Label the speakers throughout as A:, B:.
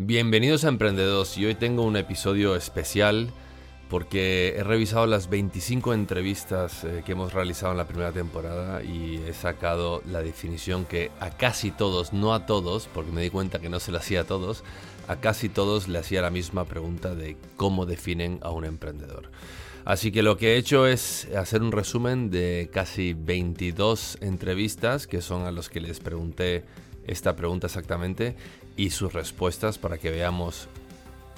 A: Bienvenidos a Emprendedos y hoy tengo un episodio especial porque he revisado las 25 entrevistas eh, que hemos realizado en la primera temporada y he sacado la definición que a casi todos, no a todos, porque me di cuenta que no se la hacía a todos, a casi todos le hacía la misma pregunta de cómo definen a un emprendedor. Así que lo que he hecho es hacer un resumen de casi 22 entrevistas, que son a los que les pregunté esta pregunta exactamente, y sus respuestas para que veamos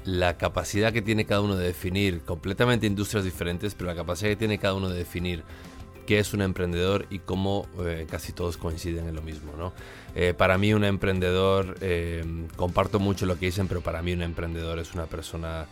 A: la capacidad que tiene cada uno de definir, completamente industrias diferentes, pero la capacidad que tiene cada uno de definir qué es un emprendedor y cómo eh, casi todos coinciden en lo mismo. ¿no? Eh, para mí un emprendedor, eh, comparto mucho lo que dicen, pero para mí un emprendedor es una persona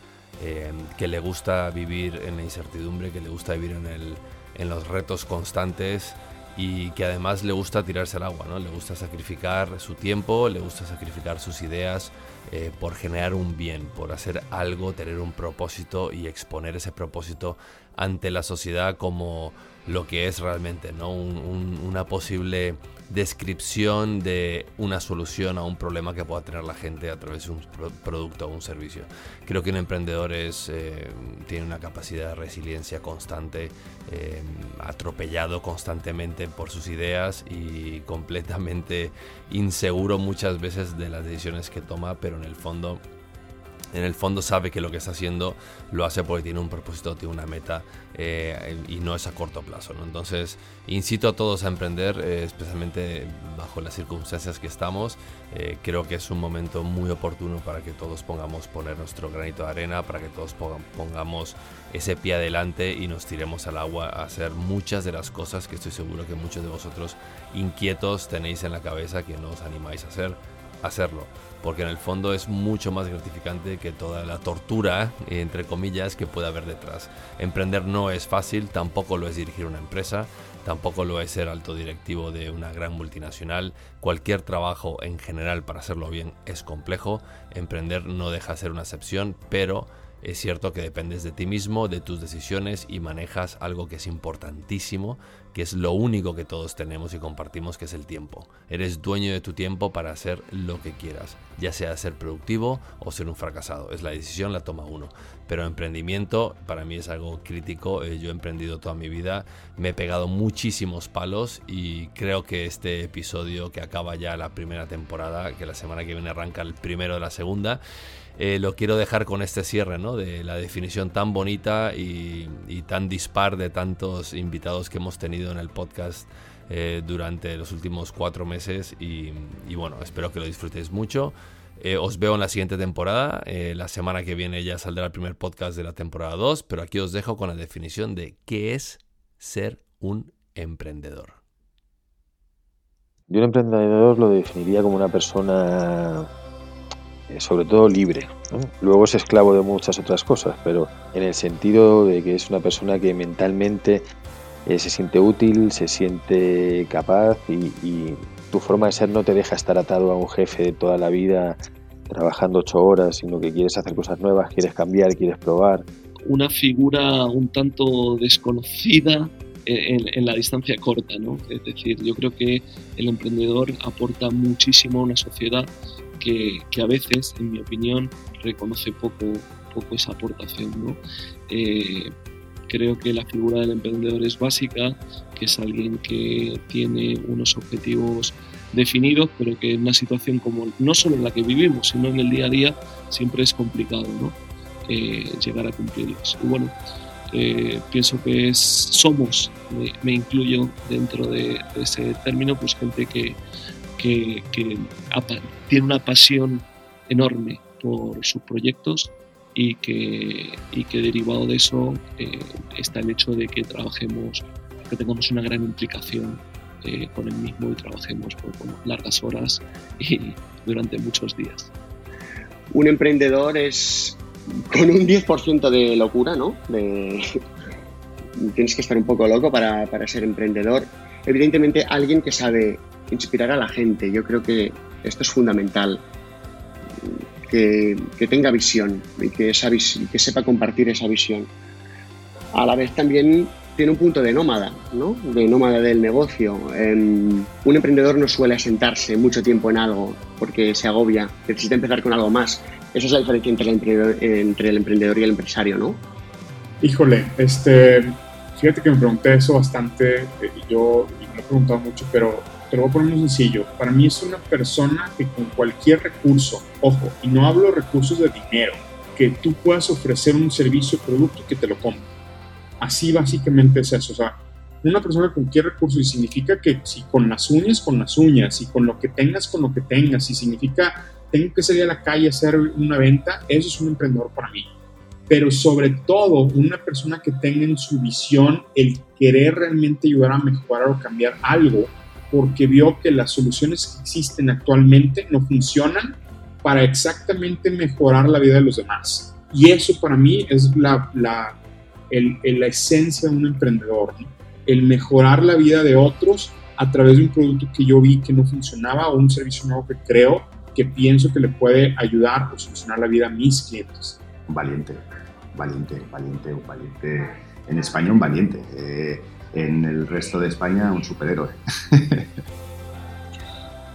A: que le gusta vivir en la incertidumbre, que le gusta vivir en, el, en los retos constantes y que además le gusta tirarse al agua, ¿no? Le gusta sacrificar su tiempo, le gusta sacrificar sus ideas eh, por generar un bien, por hacer algo, tener un propósito y exponer ese propósito ante la sociedad como lo que es realmente, ¿no? una posible descripción de una solución a un problema que pueda tener la gente a través de un producto o un servicio. Creo que un emprendedor es, eh, tiene una capacidad de resiliencia constante, eh, atropellado constantemente por sus ideas y completamente inseguro muchas veces de las decisiones que toma, pero en el fondo en el fondo sabe que lo que está haciendo lo hace porque tiene un propósito, tiene una meta eh, y no es a corto plazo. ¿no? Entonces, incito a todos a emprender, eh, especialmente bajo las circunstancias que estamos. Eh, creo que es un momento muy oportuno para que todos pongamos poner nuestro granito de arena, para que todos pongamos ese pie adelante y nos tiremos al agua a hacer muchas de las cosas que estoy seguro que muchos de vosotros inquietos tenéis en la cabeza que no os animáis a hacer hacerlo, porque en el fondo es mucho más gratificante que toda la tortura, entre comillas, que puede haber detrás. Emprender no es fácil, tampoco lo es dirigir una empresa, tampoco lo es ser alto directivo de una gran multinacional. Cualquier trabajo en general para hacerlo bien es complejo, emprender no deja de ser una excepción, pero es cierto que dependes de ti mismo, de tus decisiones y manejas algo que es importantísimo, que es lo único que todos tenemos y compartimos, que es el tiempo. Eres dueño de tu tiempo para hacer lo que quieras, ya sea ser productivo o ser un fracasado. Es la decisión, la toma uno. Pero emprendimiento para mí es algo crítico. Eh, yo he emprendido toda mi vida, me he pegado muchísimos palos y creo que este episodio que acaba ya la primera temporada, que la semana que viene arranca el primero de la segunda, eh, lo quiero dejar con este cierre, ¿no? De la definición tan bonita y, tan dispar de tantos invitados que hemos tenido en el podcast eh, durante los últimos cuatro meses y, bueno, espero que lo disfrutéis mucho. Eh, os veo en la siguiente temporada. la semana que viene ya saldrá el primer podcast de la temporada 2, pero aquí os dejo con la definición de qué es ser un emprendedor.
B: Yo un emprendedor lo definiría como una persona sobre todo libre. Luego es esclavo de muchas otras cosas, pero en el sentido de que es una persona que mentalmente eh, se siente útil, se siente capaz y, tu forma de ser no te deja estar atado a un jefe de toda la vida trabajando ocho horas, sino que quieres hacer cosas nuevas, quieres cambiar, quieres probar.
C: Una figura un tanto desconocida en, en, la distancia corta, ¿no? Es decir, yo creo que el emprendedor aporta muchísimo a una sociedad que, a veces, en mi opinión, reconoce poco, poco esa aportación. ¿no? Eh, creo que la figura del emprendedor es básica, que es alguien que tiene unos objetivos definidos, pero que en una situación como no solo en la que vivimos, sino en el día a día, siempre es complicado ¿no? Eh, llegar a cumplirlos. Y bueno, eh, pienso que es, somos, me, incluyo dentro de, de, ese término, pues gente que, que, tiene una pasión enorme por sus proyectos y que, y que derivado de eso eh, está el hecho de que trabajemos, que tengamos una gran implicación eh, con el mismo y trabajemos por, largas horas y durante muchos días.
D: Un emprendedor es con un 10% de locura, ¿no? tienes que estar un poco loco para, para ser emprendedor. Evidentemente, alguien que sabe inspirar a la gente. Yo creo que esto es fundamental. Que, tenga visión y que, esa que sepa compartir esa visión. A la vez también tiene un punto de nómada, ¿no? de nómada del negocio. Em, un emprendedor no suele asentarse mucho tiempo en algo porque se agobia, necesita empezar con algo más. Esa es la diferencia entre el emprendedor, entre el emprendedor y el empresario, ¿no?
E: Híjole, este, fíjate que me pregunté eso bastante, eh, yo me preguntado mucho, pero te lo voy a poner muy sencillo. Para mí es una persona que con cualquier recurso, ojo, y no hablo recursos de dinero, que tú puedas ofrecer un servicio o producto que te lo compre. Así básicamente es eso. O sea, una persona con cualquier recurso y significa que si con las uñas, con las uñas, y con lo que tengas, con lo que tengas, y significa tengo que salir a la calle a hacer una venta, eso es un emprendedor para mí. Pero sobre todo, una persona que tenga en su visión el querer realmente ayudar a mejorar o cambiar algo, porque vio que las soluciones que existen actualmente no funcionan para exactamente mejorar la vida de los demás. Y eso para mí es la, la, la esencia de un emprendedor, el mejorar la vida de otros a través de un producto que yo vi que no funcionaba o un servicio nuevo que creo que pienso que le puede ayudar o solucionar la vida a mis clientes.
F: Valiente, valiente, valiente, valiente. En España un valiente. Eh, en el resto de España un superhéroe.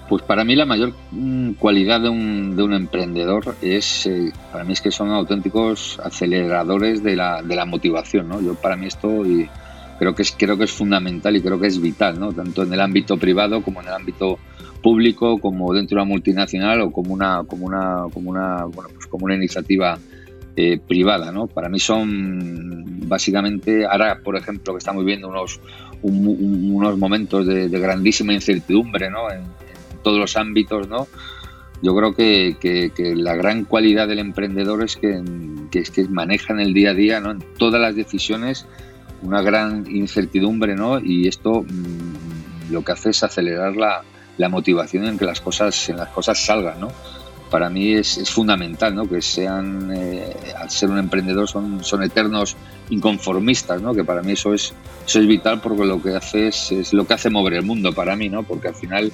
G: Pues para mí la mayor mm, cualidad de un, de un emprendedor es, eh, para mí es que son auténticos aceleradores de la, de la motivación, ¿no? Yo para mí esto y creo que es creo que es fundamental y creo que es vital, ¿no? Tanto en el ámbito privado como en el ámbito público, como dentro de una multinacional o como una como una como una bueno, pues como una iniciativa eh, privada, ¿no? Para mí son básicamente, ahora por ejemplo que estamos viviendo unos, unos momentos de, grandísima incertidumbre, ¿no? En, todos los ámbitos, ¿no? Yo creo que, que, la gran cualidad del emprendedor es que, que, es que maneja en el día a día, ¿no? En todas las decisiones una gran incertidumbre, ¿no? Y esto mm, lo que hace es acelerar la, la motivación en que las cosas, en las cosas salgan, ¿no? Para mí es, fundamental, ¿no? Que sean, eh, al ser un emprendedor, son, son eternos inconformistas, ¿no? Que para mí eso es, eso es vital porque lo que hace es, lo que hace mover el mundo para mí, ¿no? Porque al final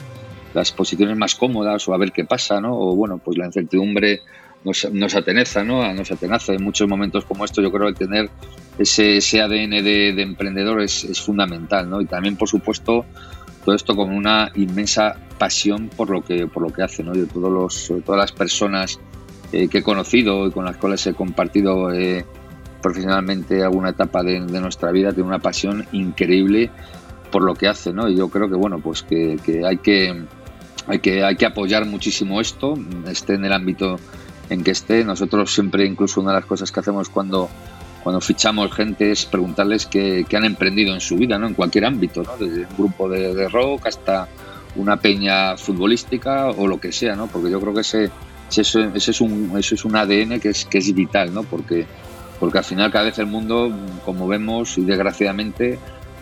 G: las posiciones más cómodas o a ver qué pasa, ¿no? O bueno, pues la incertidumbre nos, nos ateneza, ¿no? Nos atenaza. En muchos momentos como esto yo creo que tener ese, ese ADN de, de emprendedor es, es fundamental, ¿no? Y también, por supuesto, todo esto con una inmensa pasión por lo que, por lo que hace, ¿no? de todos los, todas las personas eh, que he conocido y con las cuales he compartido eh, profesionalmente alguna etapa de, nuestra vida, tiene una pasión increíble por lo que hace, ¿no? Y yo creo que, bueno, pues que, hay que hay que, hay que apoyar muchísimo esto, esté en el ámbito en que esté. Nosotros siempre, incluso una de las cosas que hacemos cuando cuando fichamos gente es preguntarles qué, han emprendido en su vida, ¿no? En cualquier ámbito, ¿no? Desde un grupo de, rock hasta una peña futbolística o lo que sea, ¿no? Porque yo creo que ese, ese, es, un, ese es un ADN que es, que es vital, ¿no? Porque, porque al final cada vez el mundo, como vemos y desgraciadamente,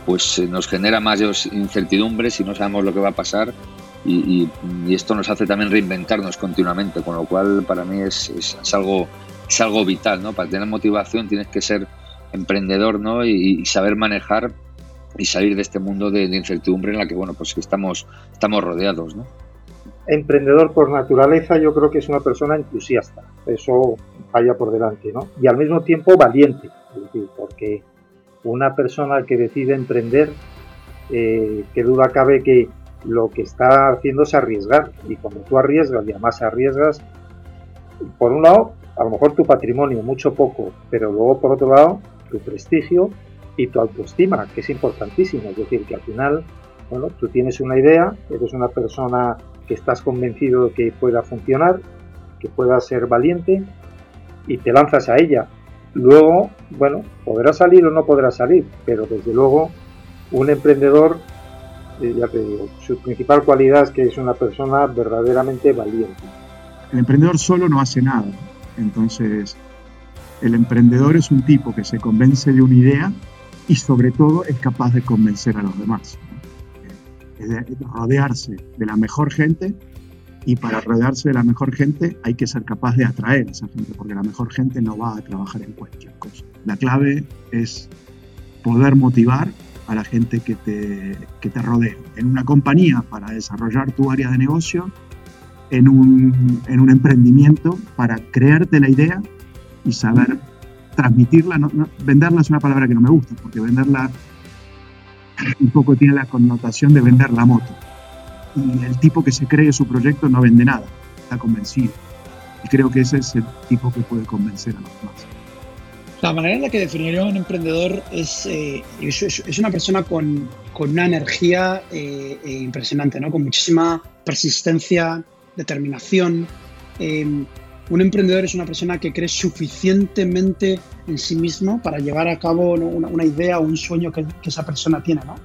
G: pues eh, nos genera más incertidumbres y no sabemos lo que va a pasar y, esto nos hace también reinventarnos continuamente, con lo cual para mí es, es algo es algo vital, ¿no? Para tener motivación tienes que ser emprendedor, ¿no? Y, saber manejar y salir de este mundo de, incertidumbre en la que, bueno, pues estamos, estamos rodeados, ¿no?
H: Emprendedor por naturaleza yo creo que es una persona entusiasta, eso vaya por delante, ¿no? Y al mismo tiempo valiente, porque una persona que decide emprender, eh, que duda cabe que lo que está haciendo es arriesgar, y cuando tú arriesgas y además arriesgas, por un lado, a lo mejor tu patrimonio, mucho poco, pero luego por otro lado, tu prestigio y tu autoestima, que es importantísimo. Es decir, que al final, bueno, tú tienes una idea, eres una persona que estás convencido de que pueda funcionar, que pueda ser valiente y te lanzas a ella. Luego, bueno, podrá salir o no podrá salir, pero desde luego un emprendedor, eh, ya te digo, su principal cualidad es que es una persona verdaderamente valiente.
I: El emprendedor solo no hace nada, entonces, el emprendedor es un tipo que se convence de una idea y sobre todo es capaz de convencer a los demás. Es de rodearse de la mejor gente y para rodearse de la mejor gente hay que ser capaz de atraer a esa gente porque la mejor gente no va a trabajar en cualquier cosa. La clave es poder motivar a la gente que te, que te rodea. En una compañía para desarrollar tu área de negocio en un, en un emprendimiento para crearte la idea y saber transmitirla. venderla es una palabra que no me gusta, porque venderla un poco tiene la connotación de vender la moto. Y el tipo que se cree su proyecto no vende nada, está convencido. Y creo que ese es el tipo que puede convencer a los demás.
J: La manera en la que definiría un emprendedor es, eh, es, una persona con, con una energía eh, eh, impresionante, ¿no? con muchísima persistencia, determinación. un emprendedor es una persona que cree suficientemente en sí mismo para llevar a cabo una, idea o un sueño que, esa persona tiene. ¿no?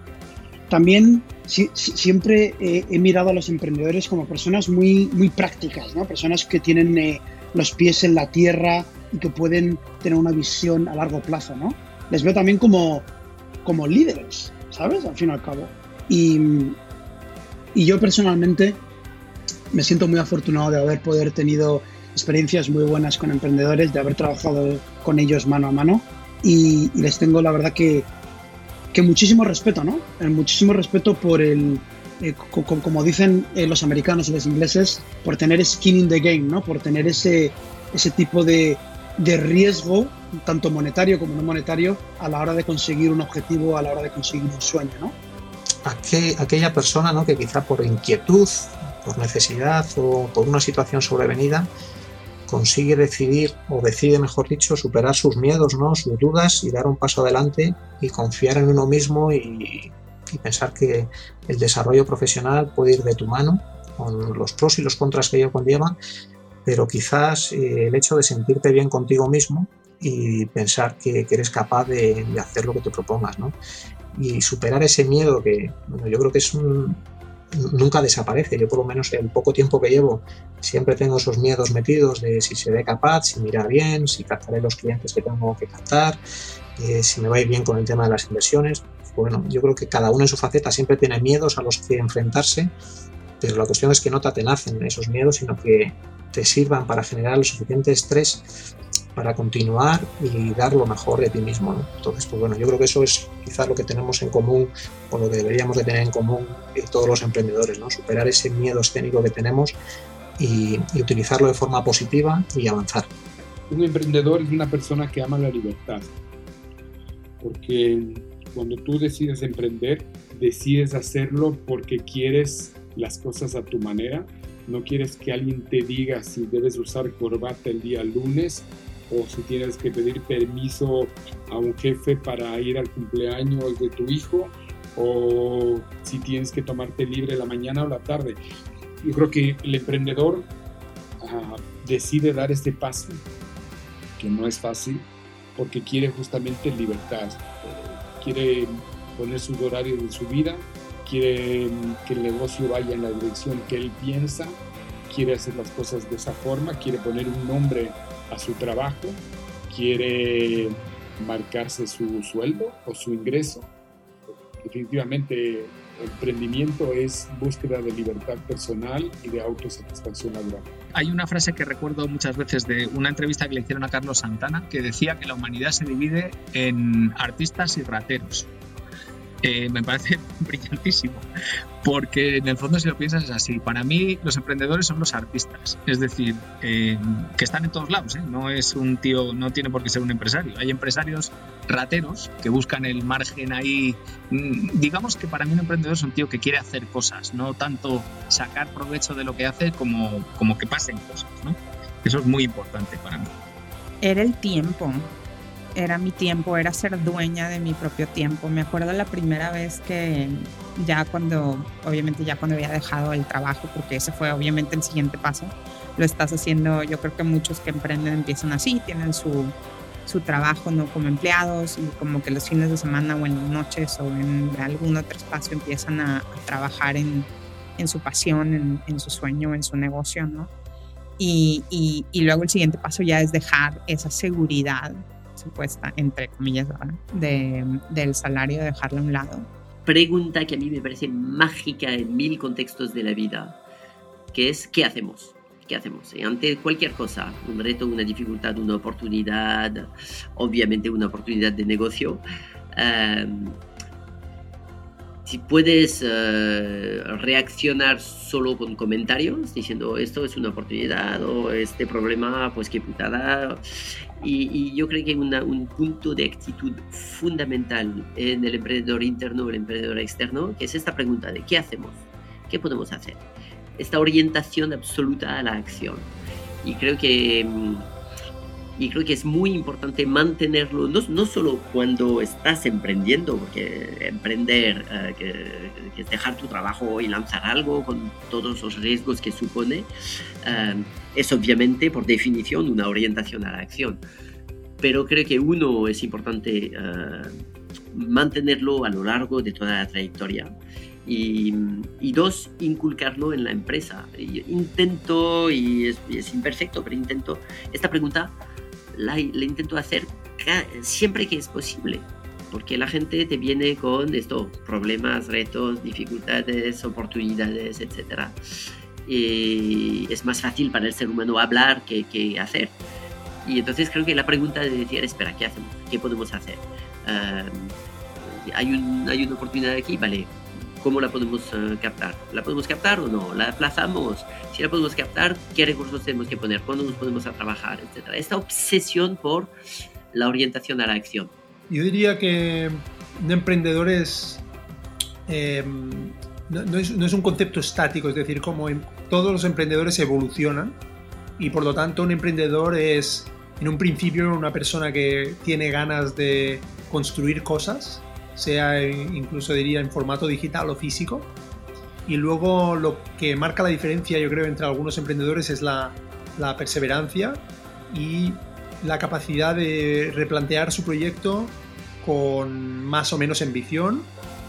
J: También siempre he mirado a los emprendedores como personas muy, muy prácticas, ¿no? personas que tienen los pies en la tierra, y que pueden tener una visión a largo plazo, ¿no? Les veo también como, como líderes, ¿sabes? Al fin y al cabo. Y, y yo personalmente me siento muy afortunado de haber poder tenido experiencias muy buenas con emprendedores, de haber trabajado con ellos mano a mano y, les tengo la verdad que, que muchísimo respeto, ¿no? El muchísimo respeto por el, eh, como dicen eh, los americanos y los ingleses, por tener skin in the game, ¿no? Por tener ese, ese tipo de, de riesgo, tanto monetario como no monetario, a la hora de conseguir un objetivo, a la hora de conseguir un sueño, ¿no?
H: aquella persona ¿no? que quizá por inquietud, por necesidad o por una situación sobrevenida consigue decidir o decide, mejor dicho, superar sus miedos, ¿no? sus dudas y dar un paso adelante y confiar en uno mismo y, pensar que el desarrollo profesional puede ir de tu mano con los pros y los contras que ello conlleva pero quizás eh, el hecho de sentirte bien contigo mismo y pensar que, eres capaz de, hacer lo que te propongas, ¿no? Y superar ese miedo que, bueno, yo creo que es un, nunca desaparece. Yo por lo menos en el poco tiempo que llevo siempre tengo esos miedos metidos de si seré capaz, si me irá bien, si captaré los clientes que tengo que captar, eh, si me va a ir bien con el tema de las inversiones. Bueno, yo creo que cada uno en su faceta siempre tiene miedos a los que enfrentarse, pero la cuestión es que no te atenacen esos miedos, sino que te sirvan para generar el suficiente estrés para continuar y dar lo mejor de ti mismo. Entonces, pues bueno, yo creo que eso es quizás lo que tenemos en común o lo que deberíamos de tener en común todos los emprendedores, ¿no? superar ese miedo escénico que tenemos y, y utilizarlo de forma positiva y avanzar.
K: Un emprendedor es una persona que ama la libertad, porque cuando tú decides emprender, decides hacerlo porque quieres las cosas a tu manera no quieres que alguien te diga si debes usar corbata el día lunes o si tienes que pedir permiso a un jefe para ir al cumpleaños de tu hijo o si tienes que tomarte libre la mañana o la tarde. Yo creo que el emprendedor ah, decide dar este paso, que no es fácil, porque quiere justamente libertad, quiere poner sus horarios de su vida, quiere que el negocio vaya en la dirección que él piensa, quiere hacer las cosas de esa forma, quiere poner un nombre a su trabajo, quiere marcarse su sueldo o su ingreso. Definitivamente, emprendimiento es búsqueda de libertad personal y de autosatisfacción laboral.
L: Hay una frase que recuerdo muchas veces de una entrevista que le hicieron a Carlos Santana que decía que la humanidad se divide en artistas y rateros. Me parece brillantísimo, porque en el fondo si lo piensas es así. Para mí los emprendedores son los artistas, es decir, eh, que están en todos lados. ¿eh? No es un tío, no tiene por qué ser un empresario. Hay empresarios rateros que buscan el margen ahí. Mm, digamos que para mí un emprendedor es un tío que quiere hacer cosas, no tanto sacar provecho de lo que hace como, como que pasen cosas. Eso es muy importante para mí.
M: Era el tiempo era mi tiempo, era ser dueña de mi propio tiempo. Me acuerdo la primera vez que ya cuando, obviamente ya cuando había dejado el trabajo, porque ese fue obviamente el siguiente paso, lo estás haciendo, yo creo que muchos que emprenden empiezan así, tienen su, su trabajo no como empleados y como que los fines de semana o en las noches o en algún otro espacio empiezan a, trabajar en, en, su pasión, en, su sueño, en su negocio, ¿no? Y, y luego el siguiente paso ya es dejar esa seguridad supuesta, entre comillas, de, del salario, dejarlo a un lado.
N: Pregunta que a mí me parece mágica en mil contextos de la vida, que es ¿qué hacemos? ¿Qué hacemos? Ante cualquier cosa, un reto, una dificultad, una oportunidad, obviamente una oportunidad de negocio, eh, si puedes eh, reaccionar solo con comentarios diciendo esto es una oportunidad o este problema, pues qué putada. Y, yo creo que hay un punto de actitud fundamental en el emprendedor interno o el emprendedor externo, que es esta pregunta de qué hacemos, qué podemos hacer. Esta orientación absoluta a la acción. y creo que mm, y creo que es muy importante mantenerlo, no, no solo cuando estás emprendiendo, porque emprender, eh, que, es dejar tu trabajo y lanzar algo con todos los riesgos que supone, eh, es obviamente por definición una orientación a la acción. Pero creo que uno es importante eh, mantenerlo a lo largo de toda la trayectoria. Y, y, dos, inculcarlo en la empresa. Intento, y es, es imperfecto, pero intento, esta pregunta la, intento hacer siempre que es posible, porque la gente te viene con estos problemas, retos, dificultades, oportunidades, etc. Y es más fácil para el ser humano hablar que, que hacer. Y entonces creo que la pregunta de decir, espera, ¿qué hacemos? ¿Qué podemos hacer? hay, un, hay una oportunidad aquí, vale, ¿Cómo la podemos eh, captar? ¿La podemos captar o no? ¿La aplazamos? Si la podemos captar, ¿qué recursos tenemos que poner? ¿Cuándo nos podemos a trabajar? Etcétera. Esta obsesión por la orientación a la acción.
O: Yo diría que un emprendedor es, em, no, es, no, es, un concepto estático, es decir, como todos los emprendedores evolucionan y por lo tanto un emprendedor es en un principio una persona que tiene ganas de construir cosas sea incluso diría en formato digital o físico. Y luego lo que marca la diferencia, yo creo, entre algunos emprendedores es la, perseverancia y la capacidad de replantear su proyecto con más o menos ambición,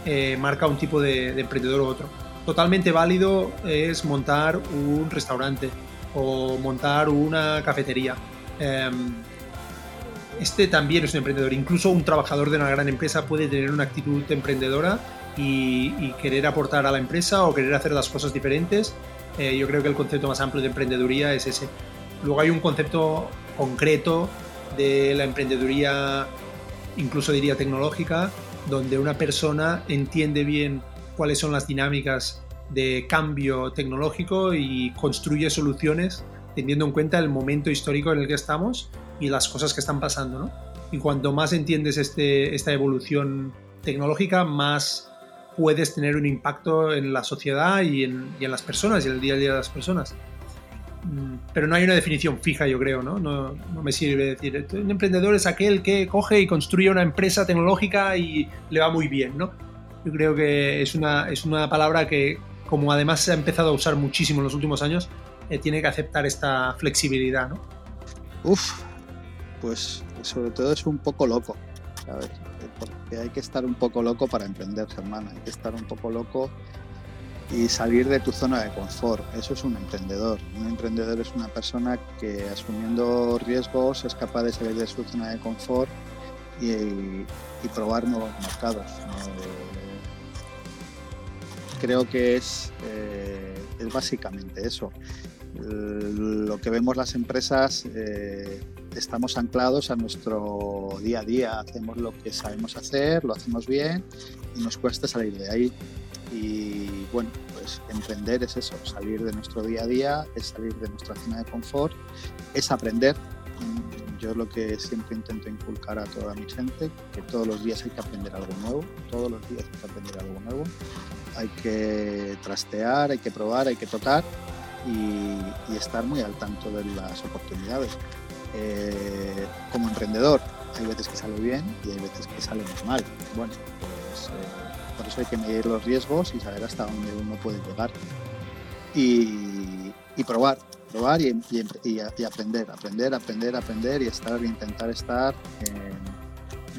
O: eh, marca un tipo de, emprendedor u otro. Totalmente válido es montar un restaurante o montar una cafetería. Em, este también es un emprendedor. Incluso un trabajador de una gran empresa puede tener una actitud emprendedora y, querer aportar a la empresa o querer hacer las cosas diferentes. Eh, yo creo que el concepto más amplio de emprendeduría es ese. Luego hay un concepto concreto de la emprendeduría, incluso diría tecnológica, donde una persona entiende bien cuáles son las dinámicas de cambio tecnológico y construye soluciones teniendo en cuenta el momento histórico en el que estamos y las cosas que están pasando, ¿no? Y cuanto más entiendes este, esta evolución tecnológica, más puedes tener un impacto en la sociedad y en, y en, las personas y en el día a día de las personas. Mm, pero no hay una definición fija, yo creo, ¿no? No, me sirve decir, un emprendedor es aquel que coge y construye una empresa tecnológica y le va muy bien, ¿no? Yo creo que es una, es una palabra que, como además se ha empezado a usar muchísimo en los últimos años, eh, tiene que aceptar esta flexibilidad, ¿no?
P: Uf, pues sobre todo es un poco loco, ¿sabes? Porque hay que estar un poco loco para emprender, Germán, hay que estar un poco loco y salir de tu zona de confort. Eso es un emprendedor. Un emprendedor es una persona que asumiendo riesgos es capaz de salir de su zona de confort y, probar nuevos mercados. Creo que es, eh, es básicamente eso. Lo que vemos las empresas eh, estamos anclados a nuestro día a día, hacemos lo que sabemos hacer, lo hacemos bien y nos cuesta salir de ahí. Y bueno, pues emprender es eso, salir de nuestro día a día, es salir de nuestra zona de confort, es aprender. Yo lo que siempre intento inculcar a toda mi gente, que todos los días hay que aprender algo nuevo, todos los días hay que aprender algo nuevo, hay que trastear, hay que probar, hay que tocar y, estar muy al tanto de las oportunidades. Eh, como emprendedor hay veces que sale bien y hay veces que sale muy mal. Bueno, pues eh, por eso hay que medir los riesgos y saber hasta dónde uno puede llegar. Y, probar, probar y, aprender, aprender, aprender, aprender y estar, intentar estar,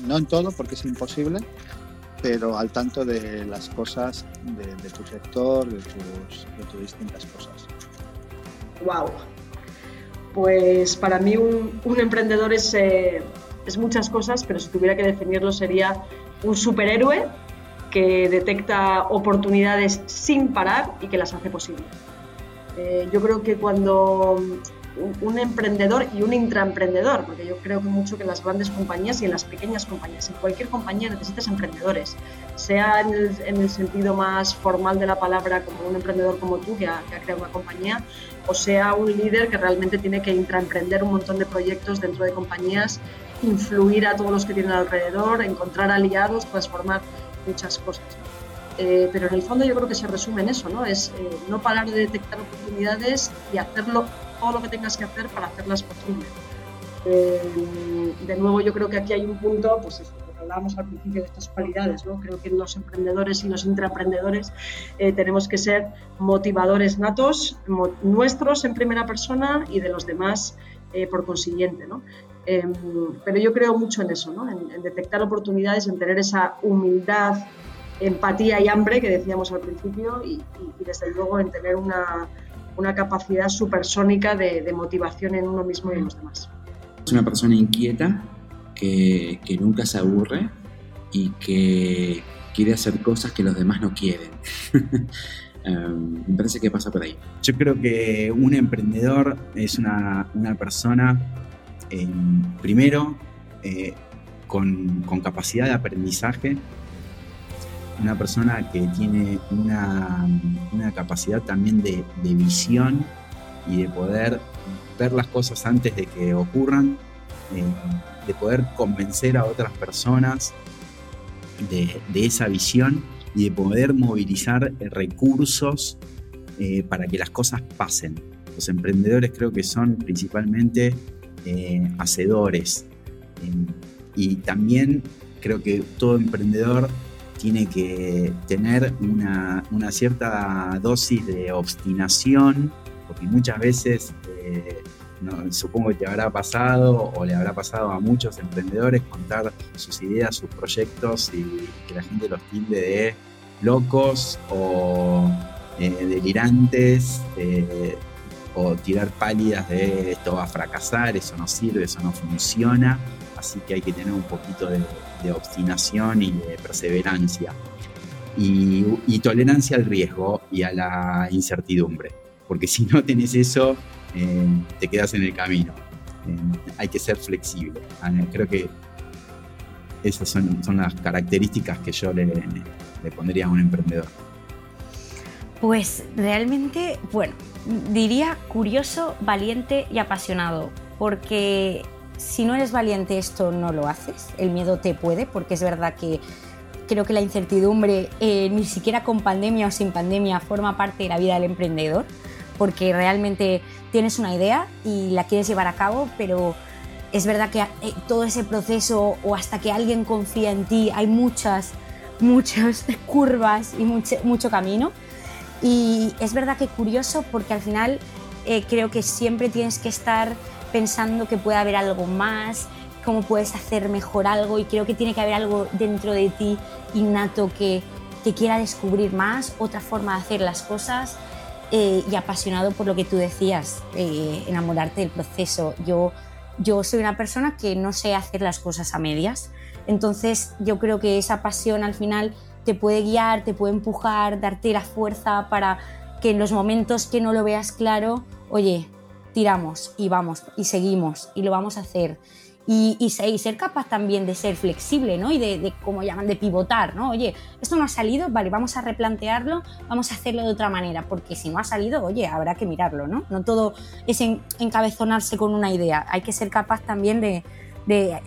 P: no en todo porque es imposible, pero al tanto de las cosas de, tu sector, de tus, de tus distintas cosas.
Q: Wow, pues para mí un, emprendedor eh, es, muchas cosas, pero si tuviera que definirlo sería un superhéroe que detecta oportunidades sin parar y que las hace posible. Eh, yo creo que cuando un emprendedor y un intraemprendedor, porque yo creo que mucho que en las grandes compañías y en las pequeñas compañías, en cualquier compañía necesitas emprendedores, sea en el, sentido más formal de la palabra, como un emprendedor como tú que ha, creado una compañía, o sea un líder que realmente tiene que intraemprender un montón de proyectos dentro de compañías, influir a todos los que tienen alrededor, encontrar aliados, transformar muchas cosas. Eh, pero en el fondo yo creo que se resume en eso, ¿no? Es eh, no parar de detectar oportunidades y hacerlo todo lo que tengas que hacer para hacerlas posibles. Eh, de nuevo, yo creo que aquí hay un punto, pues eso, hablábamos al principio de estas cualidades, ¿no? Creo que los emprendedores y los intraemprendedores eh, tenemos que ser motivadores natos, nuestros en primera persona y de los demás eh, por consiguiente, ¿no? Em, pero yo creo mucho en eso, ¿no? En, detectar oportunidades, en tener esa humildad, empatía y hambre que decíamos al principio y, desde luego en tener una, una capacidad supersónica de, de motivación en uno mismo y en los demás.
R: Es una persona inquieta que, nunca se aburre y que quiere hacer cosas que los demás no quieren. Um, me parece que pasa por ahí. Yo creo que un emprendedor es una, una persona, eh, primero, eh, con, con, capacidad de aprendizaje, una persona que tiene una, una capacidad también de, de visión y de poder ver las cosas antes de que ocurran, eh, de poder convencer a otras personas de, esa visión y de poder movilizar eh, recursos eh, para que las cosas pasen. Los emprendedores creo que son principalmente hacedores y también creo que todo emprendedor tiene que tener una, una cierta dosis de obstinación porque muchas veces, eh, supongo que te habrá pasado o le habrá pasado a muchos emprendedores contar sus ideas, sus proyectos y que la gente los tilde de locos o eh, delirantes eh, o tirar pálidas de esto va a fracasar, eso no sirve, eso no funciona, así que hay que tener un poquito de, obstinación y de perseverancia. y, tolerancia al riesgo y a la incertidumbre porque si no tenés eso, eh, te quedas en el camino. Eh, hay que ser flexible. Ah, creo que esas son, son las características que yo le, le pondría a un emprendedor.
S: Pues realmente, bueno, diría curioso, valiente y apasionado, porque si no eres valiente esto no lo haces, el miedo te puede, porque es verdad que creo que la incertidumbre, eh, ni siquiera con pandemia o sin pandemia, forma parte de la vida del emprendedor porque realmente tienes una idea y la quieres llevar a cabo, pero es verdad que eh, todo ese proceso o hasta que alguien confía en ti hay muchas, muchas curvas y mucho, mucho camino. Y es verdad que curioso porque al final eh, creo que siempre tienes que estar pensando que puede haber algo más, cómo puedes hacer mejor algo y creo que tiene que haber algo dentro de ti innato que, que quiera descubrir más, otra forma de hacer las cosas eh, y apasionado por lo que tú decías, eh, enamorarte del proceso. Yo, yo soy una persona que no sé hacer las cosas a medias, entonces yo creo que esa pasión al final te puede guiar, te puede empujar, darte la fuerza para que en los momentos que no lo veas claro, oye, tiramos y vamos y seguimos y lo vamos a hacer y, ser capaz también de ser flexible, ¿no? Y de, como llaman, de pivotar, ¿no? Oye, esto no ha salido, vale, vamos a replantearlo, vamos a hacerlo de otra manera, porque si no ha salido, oye, habrá que mirarlo, ¿no? No todo es encabezonarse con una idea, hay que ser capaz también de,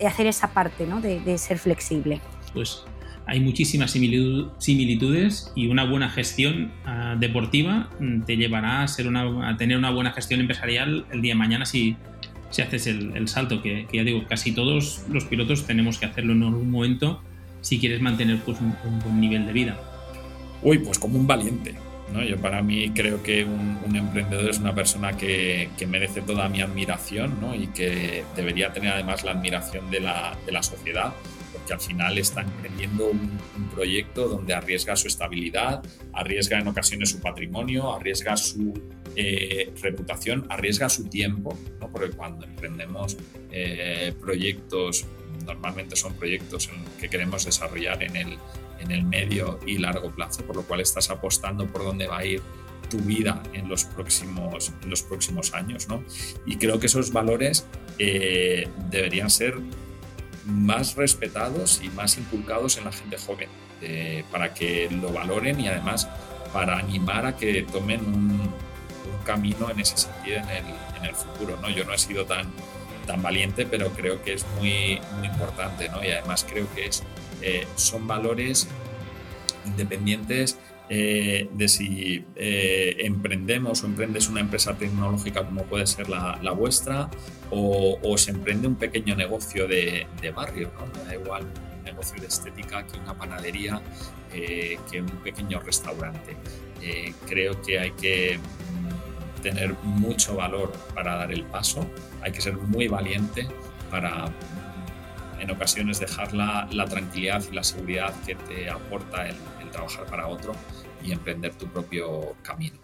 S: hacer esa parte, ¿no? De, ser flexible.
T: Pues hay muchísimas similitudes y una buena gestión ah, deportiva mm, te llevará a, ser una, a tener una buena gestión empresarial el día de mañana si si haces el, salto, que, ya digo, casi todos los pilotos tenemos que hacerlo en algún momento si quieres mantener pues, un, buen nivel de vida.
U: Uy, pues como un valiente. ¿no? Yo para mí creo que un, emprendedor es una persona que, merece toda mi admiración ¿no? y que debería tener además la admiración de la, de la sociedad porque al final está emprendiendo un, un, proyecto donde arriesga su estabilidad, arriesga en ocasiones su patrimonio, arriesga su eh, reputación, arriesga su tiempo, ¿no? porque cuando emprendemos eh, proyectos, normalmente son proyectos que queremos desarrollar en el, en el medio y largo plazo, por lo cual estás apostando por dónde va a ir tu vida en los próximos, los próximos años. ¿no? Y creo que esos valores eh, deberían ser más respetados y más inculcados en la gente joven, para que lo valoren y además para animar a que tomen un, camino en ese sentido en el, en el futuro. ¿no? Yo no he sido tan, tan valiente, pero creo que es muy, muy importante ¿no? y además creo que es, eh, son valores independientes eh, de si eh, emprendemos o emprendes una empresa tecnológica como puede ser la, vuestra o, se emprende un pequeño negocio de, barrio, ¿no? da igual un negocio de estética que una panadería, que un pequeño restaurante. creo que hay que tener mucho valor para dar el paso, hay que ser muy valiente para en ocasiones dejar la, tranquilidad y la seguridad que te aporta el, trabajar para otro y emprender tu propio camino.